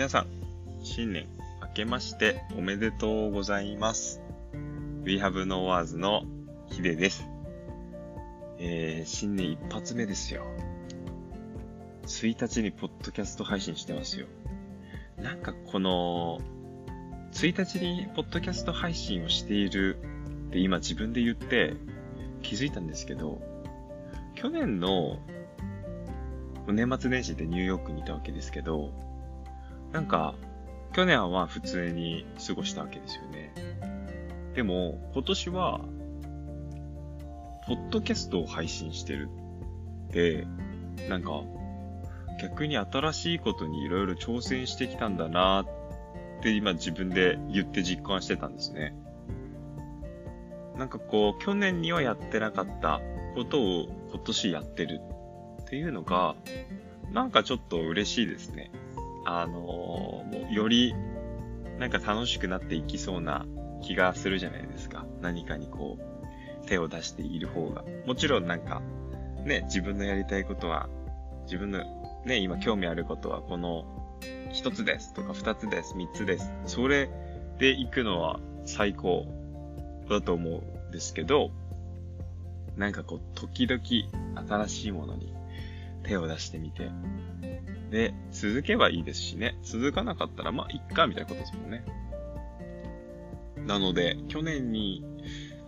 皆さん、新年明けましておめでとうございます。We Have No Words のヒデです。えー、新年一発目ですよ。1日にポッドキャスト配信してますよ。なんかこの、1日にポッドキャスト配信をしているって今自分で言って気づいたんですけど、去年の年末年始でニューヨークにいたわけですけど、なんか、去年はまあ普通に過ごしたわけですよね。でも、今年は、ポッドキャストを配信してるって、なんか、逆に新しいことにいろいろ挑戦してきたんだなって今自分で言って実感してたんですね。なんかこう、去年にはやってなかったことを今年やってるっていうのが、なんかちょっと嬉しいですね。あのーより、なんか楽しくなっていきそうな気がするじゃないですか。何かにこう、手を出している方が。もちろんなんか、ね、自分のやりたいことは、自分のね、今興味あることはこの一つですとか二つです、三つです。それで行くのは最高だと思うんですけど、なんかこう、時々新しいものに手を出してみて、で、続けばいいですしね。続かなかったら、まあ、いっか、みたいなことですもんね。なので、去年に、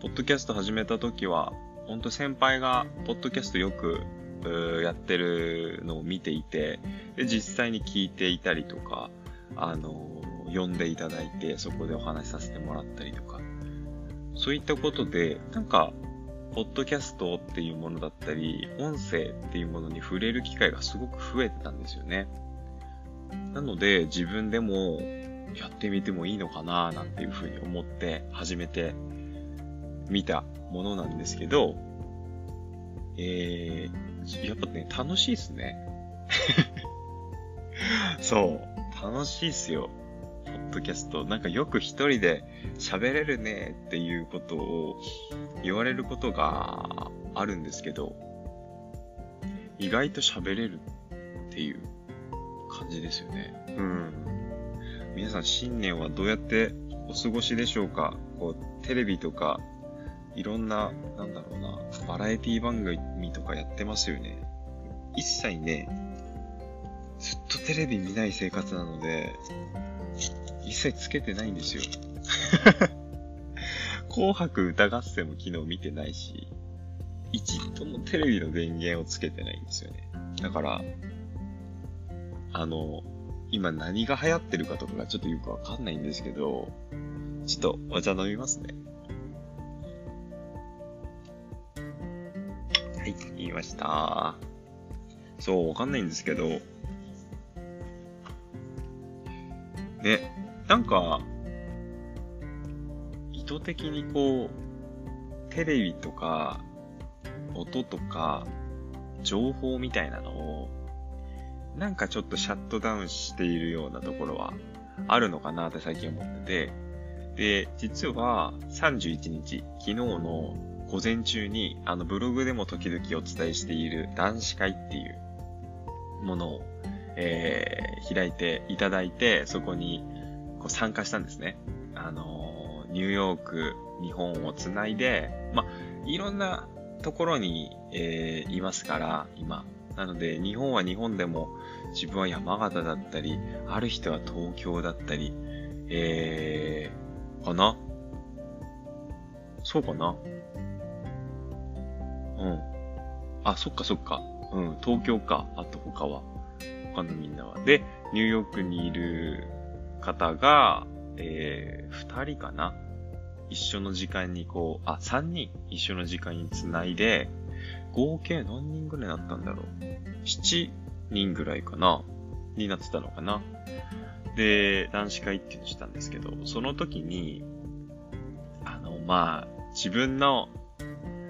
ポッドキャスト始めた時は、ほんと先輩が、ポッドキャストよく、うやってるのを見ていて、で、実際に聞いていたりとか、あの、呼んでいただいて、そこでお話しさせてもらったりとか、そういったことで、なんか、ポッドキャストっていうものだったり、音声っていうものに触れる機会がすごく増えてたんですよね。なので、自分でもやってみてもいいのかななんていうふうに思って始めてみたものなんですけど、えー、やっぱね、楽しいっすね。そう、楽しいっすよ。ポッドキャスト。なんかよく一人で喋れるねっていうことを言われることがあるんですけど、意外と喋れるっていう感じですよね。うん。皆さん新年はどうやってお過ごしでしょうか？こう、テレビとか、いろんな、なんだろうな、バラエティ番組とかやってますよね。一切ね、ずっとテレビ見ない生活なので、一切つけてないんですよ。紅白歌合戦も昨日見てないし、一度もテレビの電源をつけてないんですよね。だから、あの、今何が流行ってるかとかがちょっとよくわかんないんですけど、ちょっとお茶飲みますね。はい、言いました。そう、わかんないんですけど、ね、なんか、意図的にこう、テレビとか、音とか、情報みたいなのを、なんかちょっとシャットダウンしているようなところはあるのかなって最近思ってて、で、実は31日、昨日の午前中に、あのブログでも時々お伝えしている男子会っていうものを、えー、開いていただいて、そこにこう参加したんですね。あの、ニューヨーク、日本をつないで、ま、いろんなところに、えー、いますから、今。なので、日本は日本でも、自分は山形だったり、ある人は東京だったり、えー、かな？そうかな？うん。あ、そっかそっか。うん、東京か。あと他は。他のみんなは。で、ニューヨークにいる方が、えー、二人かな？一緒の時間にこう、あ、三人？一緒の時間につないで、合計何人ぐらいだったんだろう？七人ぐらいかな？になってたのかな？で、男子会っていうのしたんですけど、その時に、あの、まあ、自分の、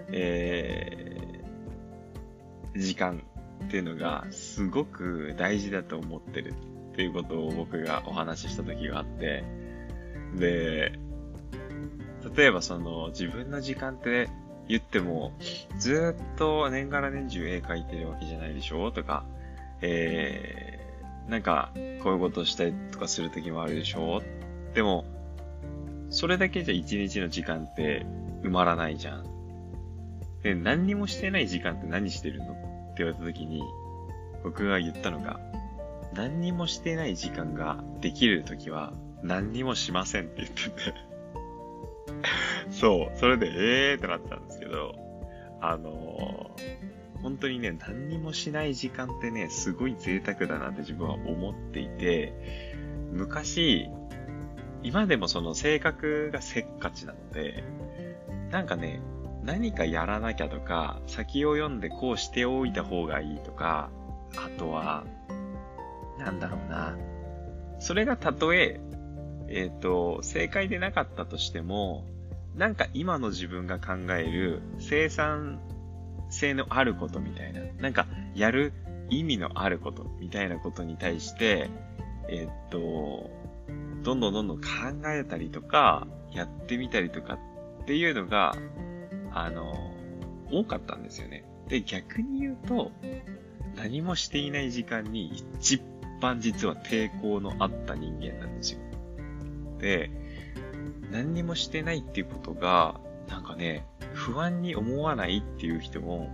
えー、時間っていうのがすごく大事だと思ってる。っていうことを僕がお話しした時があって、で、例えばその自分の時間って言っても、ずっと年がら年中絵描いてるわけじゃないでしょとか、えーなんか、こういうことしたりとかするときもあるでしょでも、それだけじゃ一日の時間って埋まらないじゃん。で、何にもしてない時間って何してるのって言われたときに、僕が言ったのが、何にもしてない時間ができるときは、何にもしませんって言ってて。そう、それで、えーってなったんですけど、あのー、本当にね、何にもしない時間ってね、すごい贅沢だなって自分は思っていて、昔、今でもその性格がせっかちなので、なんかね、何かやらなきゃとか、先を読んでこうしておいた方がいいとか、あとは、なんだろうな。それがたとえ、えっ、ー、と、正解でなかったとしても、なんか今の自分が考える生産性のあることみたいな、なんかやる意味のあることみたいなことに対して、えっと、どんどんどんどん考えたりとか、やってみたりとかっていうのが、あの、多かったんですよね。で、逆に言うと、何もしていない時間に一番実は抵抗のあった人間なんですよ。で、何にもしてないっていうことが、なんかね、不安に思わないっていう人も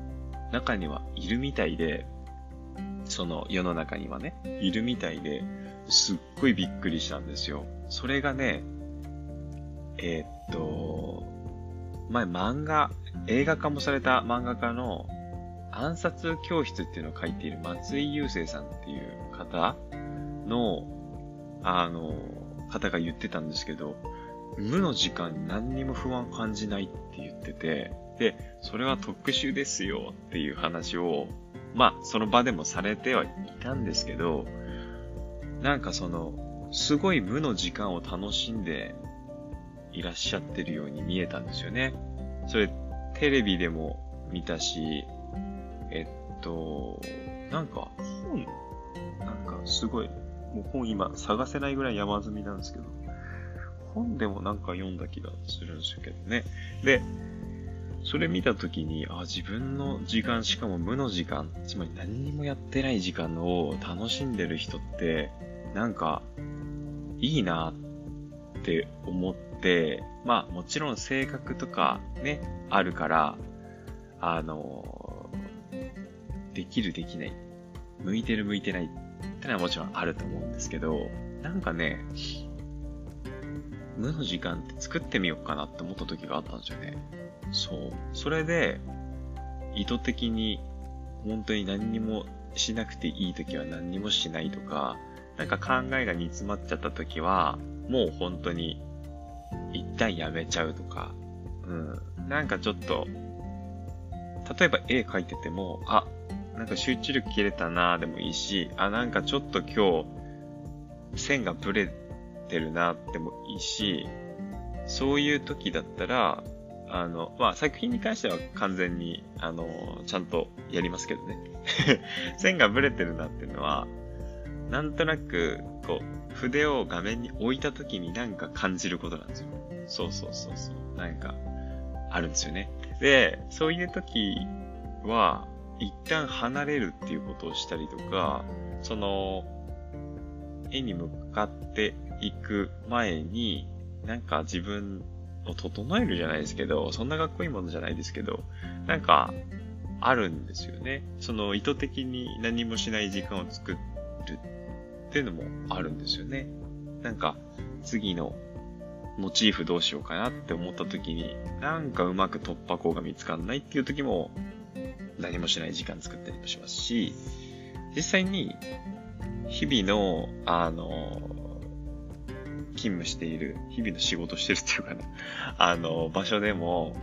中にはいるみたいで、その世の中にはね、いるみたいで、すっごいびっくりしたんですよ。それがね、えー、っと、前漫画、映画化もされた漫画家の暗殺教室っていうのを書いている松井雄生さんっていう方の、あの、方が言ってたんですけど、無の時間何にも不安感じないって言ってて、で、それは特殊ですよっていう話を、まあ、その場でもされてはいたんですけど、なんかその、すごい無の時間を楽しんでいらっしゃってるように見えたんですよね。それ、テレビでも見たし、えっと、なんか本、すごい、もう本今探せないぐらい山積みなんですけど、本でもなんか読んだ気がするんですけどね。で、それ見たときに、あ、自分の時間、しかも無の時間、つまり何にもやってない時間を楽しんでる人って、なんか、いいなって思って、まあもちろん性格とかね、あるから、あの、できるできない、向いてる向いてないってのはもちろんあると思うんですけど、なんかね、無の時間って作ってみようかなって思った時があったんですよね。そう。それで、意図的に、本当に何にもしなくていい時は何にもしないとか、なんか考えが煮詰まっちゃった時は、もう本当に、一旦やめちゃうとか、うん。なんかちょっと、例えば絵描いてても、あ、なんか集中力切れたなーでもいいし、あ、なんかちょっと今日、線がブレてるなってもいいし、そういう時だったら、あの、まあ、作品に関しては完全に、あの、ちゃんとやりますけどね。線がブレてるなっていうのは、なんとなく、こう、筆を画面に置いた時になんか感じることなんですよ。そうそうそうそう。なんか、あるんですよね。で、そういう時は、一旦離れるっていうことをしたりとか、その、絵に向かって行く前に、なんか自分を整えるじゃないですけど、そんなかっこいいものじゃないですけど、なんか、あるんですよね。その意図的に何もしない時間を作るっていうのもあるんですよね。なんか、次のモチーフどうしようかなって思った時に、なんかうまく突破口が見つかんないっていう時も、何もしない時間作ったりもしますし、実際に、日々の、あの、勤務している、日々の仕事してるっていうかな、あの、場所でも、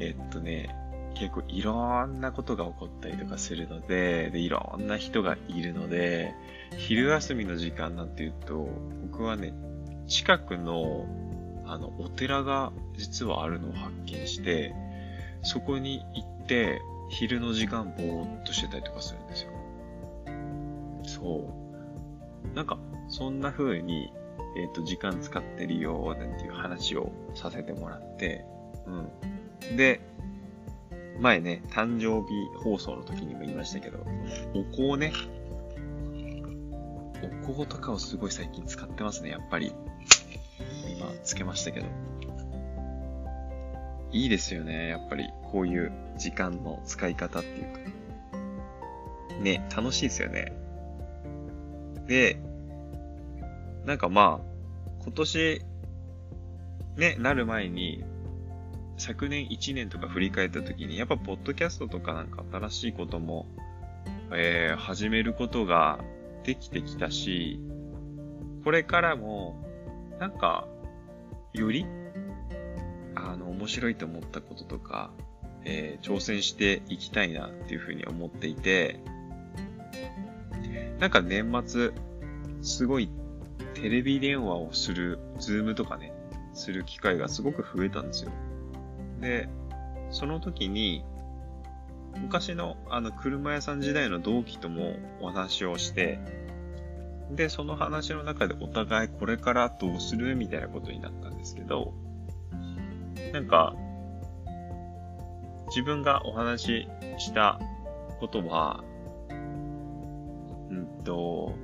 えっとね、結構いろんなことが起こったりとかするので、で、いろんな人がいるので、昼休みの時間なんて言うと、僕はね、近くの、あの、お寺が実はあるのを発見して、そこに行って、昼の時間ぼーっとしてたりとかするんですよ。そう。なんか、そんな風に、えっ、ー、と、時間使ってるよ、なんていう話をさせてもらって、うん。で、前ね、誕生日放送の時にも言いましたけど、お香をね、お香とかをすごい最近使ってますね、やっぱり。今、つけましたけど。いいですよね、やっぱり、こういう時間の使い方っていうか。ね、楽しいですよね。で、なんかまあ、今年、ね、なる前に、昨年1年とか振り返った時に、やっぱポッドキャストとかなんか新しいことも、えー、始めることができてきたし、これからも、なんか、より、あの、面白いと思ったこととか、えー、挑戦していきたいなっていうふうに思っていて、なんか年末、すごいテレビ電話をする、ズームとかね、する機会がすごく増えたんですよ。で、その時に、昔のあの車屋さん時代の同期ともお話をして、で、その話の中でお互いこれからどうするみたいなことになったんですけど、なんか、自分がお話ししたことは、うんと、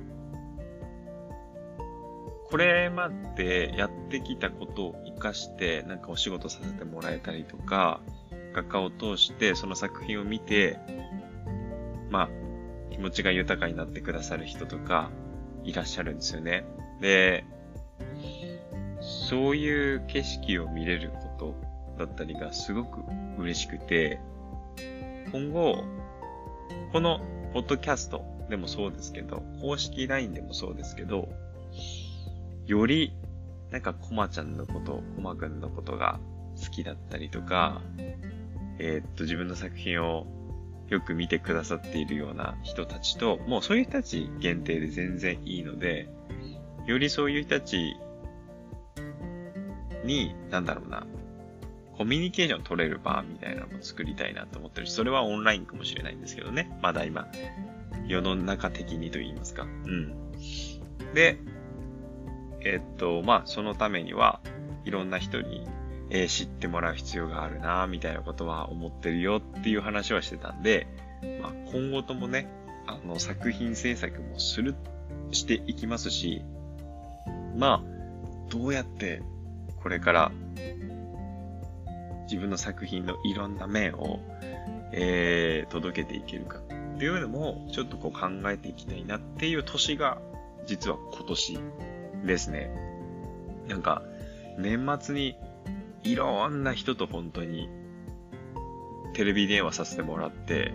これまでやってきたことを活かして、なんかお仕事させてもらえたりとか、画家を通してその作品を見て、まあ、気持ちが豊かになってくださる人とかいらっしゃるんですよね。で、そういう景色を見れるだったりがすごく嬉しくて、今後、このポッドキャストでもそうですけど、公式 LINE でもそうですけど、より、なんかコマちゃんのこと、コマくんのことが好きだったりとか、えー、っと、自分の作品をよく見てくださっているような人たちと、もうそういう人たち限定で全然いいので、よりそういう人たちに、なんだろうな、コミュニケーション取れる場みたいなのを作りたいなと思ってるし、それはオンラインかもしれないんですけどね。まだ今、世の中的にと言いますか。うん。で、えっと、まあ、そのためには、いろんな人に、えー、知ってもらう必要があるな、みたいなことは思ってるよっていう話はしてたんで、まあ、今後ともね、あの、作品制作もする、していきますし、まあ、どうやってこれから自分の作品のいろんな面を、えー、届けていけるかっていうのもちょっとこう考えていきたいなっていう年が実は今年ですね。なんか、年末にいろんな人と本当にテレビ電話させてもらって、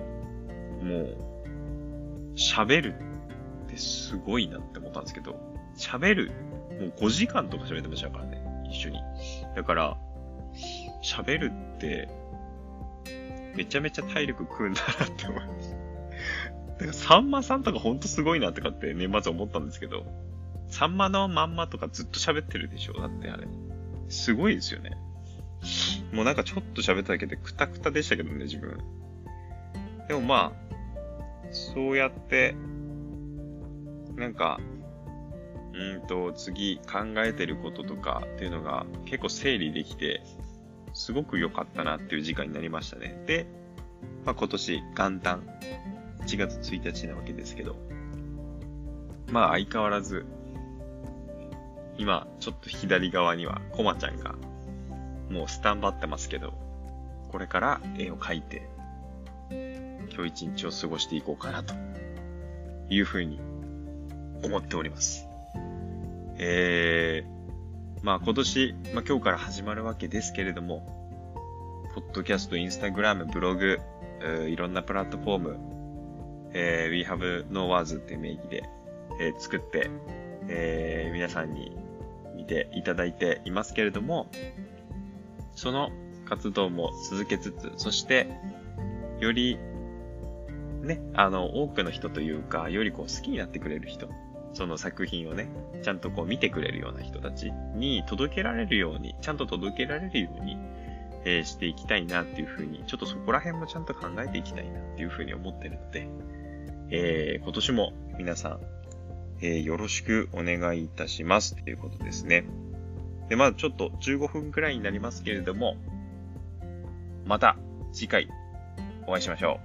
もう、喋るってすごいなって思ったんですけど、喋る、もう5時間とか喋ってましたからね、一緒に。だから、喋るって、めちゃめちゃ体力食うんだなって思います。だから、さんまさんとかほんとすごいなってかって年末思ったんですけど、サンマのまんまとかずっと喋ってるでしょだってあれ。すごいですよね。もうなんかちょっと喋っただけでクタクタでしたけどね、自分。でもまあ、そうやって、なんか、うんと、次考えてることとかっていうのが結構整理できて、すごく良かったなっていう時間になりましたね。で、まあ今年元旦、1月1日なわけですけど、まあ相変わらず今、ちょっと左側にはコマちゃんが、もうスタンバってますけど、これから絵を描いて、今日一日を過ごしていこうかな、というふうに思っております。えー、まあ今年、まあ今日から始まるわけですけれども、ポッドキャスト、インスタグラム、ブログ、いろんなプラットフォーム、えー、We Have No Words っていう名義で、えー、作って、えー、皆さんに見ていただいていますけれども、その活動も続けつつ、そして、より、ね、あの、多くの人というか、よりこう好きになってくれる人、その作品をね、ちゃんとこう見てくれるような人たちに届けられるように、ちゃんと届けられるように、えー、していきたいなっていうふうに、ちょっとそこら辺もちゃんと考えていきたいなっていうふうに思ってるので、えー、今年も皆さんえー、よろしくお願いいたしますということですね。で、まあちょっと15分くらいになりますけれども、また次回お会いしましょ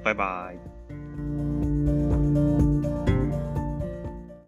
う。バイバーイ。